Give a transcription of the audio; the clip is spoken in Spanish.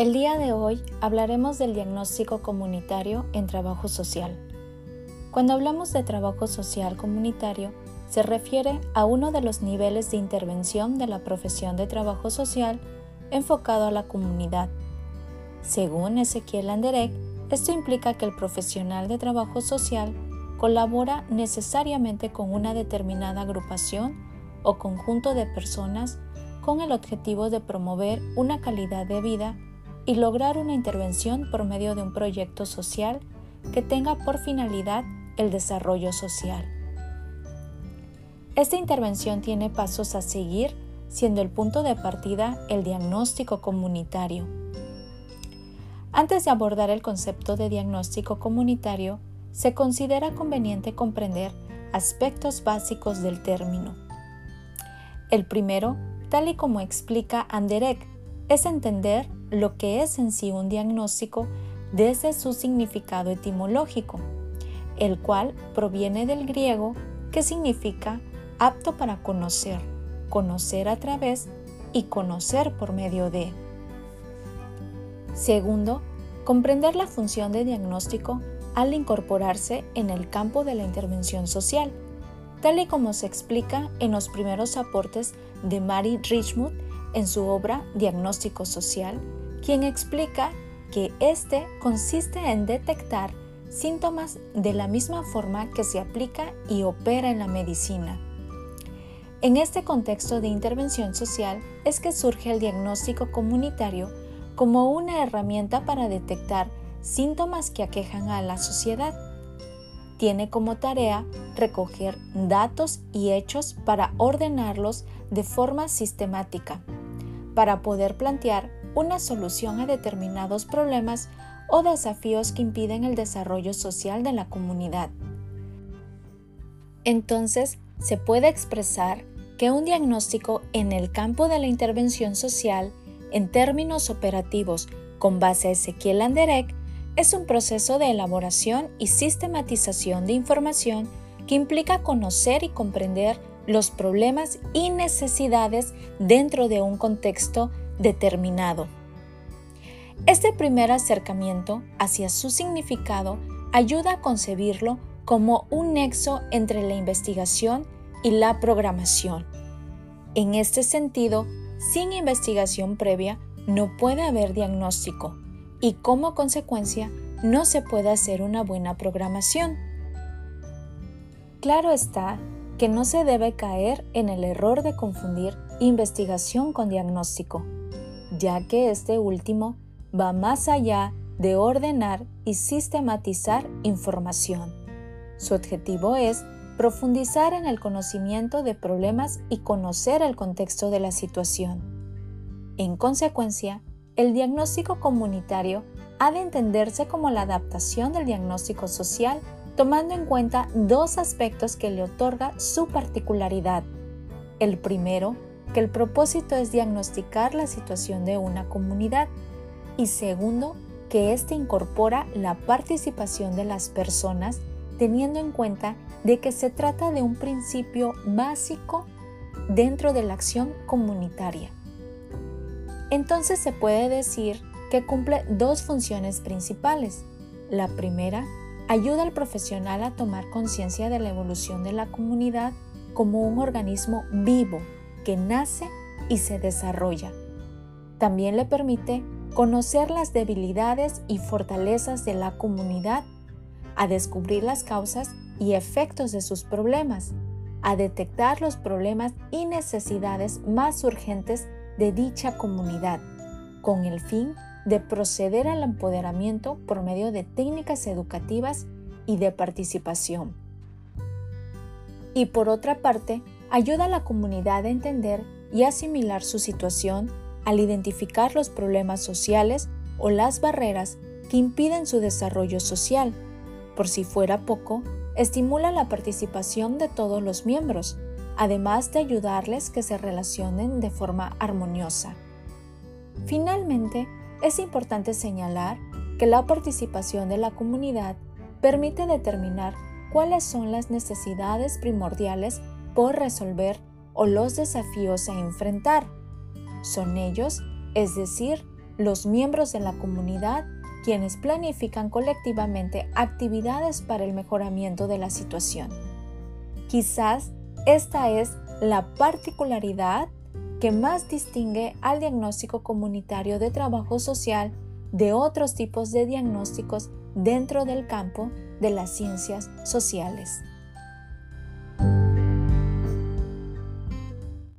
El día de hoy hablaremos del diagnóstico comunitario en trabajo social. Cuando hablamos de trabajo social comunitario, se refiere a uno de los niveles de intervención de la profesión de trabajo social enfocado a la comunidad. Según Ezequiel Anderek, esto implica que el profesional de trabajo social colabora necesariamente con una determinada agrupación o conjunto de personas con el objetivo de promover una calidad de vida y lograr una intervención por medio de un proyecto social que tenga por finalidad el desarrollo social. Esta intervención tiene pasos a seguir, siendo el punto de partida el diagnóstico comunitario. Antes de abordar el concepto de diagnóstico comunitario, se considera conveniente comprender aspectos básicos del término. El primero, tal y como explica Anderek, es entender lo que es en sí un diagnóstico desde su significado etimológico, el cual proviene del griego que significa apto para conocer, conocer a través y conocer por medio de. Segundo, comprender la función de diagnóstico al incorporarse en el campo de la intervención social, tal y como se explica en los primeros aportes de Mary Richmond en su obra Diagnóstico Social, quien explica que este consiste en detectar síntomas de la misma forma que se aplica y opera en la medicina en este contexto de intervención social es que surge el diagnóstico comunitario como una herramienta para detectar síntomas que aquejan a la sociedad. Tiene como tarea recoger datos y hechos para ordenarlos de forma sistemática, para poder plantear una solución a determinados problemas o desafíos que impiden el desarrollo social de la comunidad. Entonces, se puede expresar que un diagnóstico en el campo de la intervención social, en términos operativos con base a Ezequiel Anderek, es un proceso de elaboración y sistematización de información que implica conocer y comprender los problemas y necesidades dentro de un contexto determinado. Este primer acercamiento hacia su significado ayuda a concebirlo como un nexo entre la investigación y la programación. En este sentido, sin investigación previa no puede haber diagnóstico y como consecuencia no se puede hacer una buena programación. Claro está que no se debe caer en el error de confundir investigación con diagnóstico, ya que este último va más allá de ordenar y sistematizar información. Su objetivo es profundizar en el conocimiento de problemas y conocer el contexto de la situación. En consecuencia, el diagnóstico comunitario ha de entenderse como la adaptación del diagnóstico social tomando en cuenta dos aspectos que le otorga su particularidad. El primero, que el propósito es diagnosticar la situación de una comunidad y segundo, que éste incorpora la participación de las personas teniendo en cuenta de que se trata de un principio básico dentro de la acción comunitaria. Entonces se puede decir que cumple dos funciones principales. La primera, ayuda al profesional a tomar conciencia de la evolución de la comunidad como un organismo vivo que nace y se desarrolla. También le permite conocer las debilidades y fortalezas de la comunidad a descubrir las causas y efectos de sus problemas, a detectar los problemas y necesidades más urgentes de dicha comunidad, con el fin de proceder al empoderamiento por medio de técnicas educativas y de participación. Y por otra parte, ayuda a la comunidad a entender y asimilar su situación al identificar los problemas sociales o las barreras que impiden su desarrollo social por si fuera poco, estimula la participación de todos los miembros, además de ayudarles que se relacionen de forma armoniosa. Finalmente, es importante señalar que la participación de la comunidad permite determinar cuáles son las necesidades primordiales por resolver o los desafíos a enfrentar. Son ellos, es decir, los miembros de la comunidad quienes planifican colectivamente actividades para el mejoramiento de la situación. Quizás esta es la particularidad que más distingue al diagnóstico comunitario de trabajo social de otros tipos de diagnósticos dentro del campo de las ciencias sociales.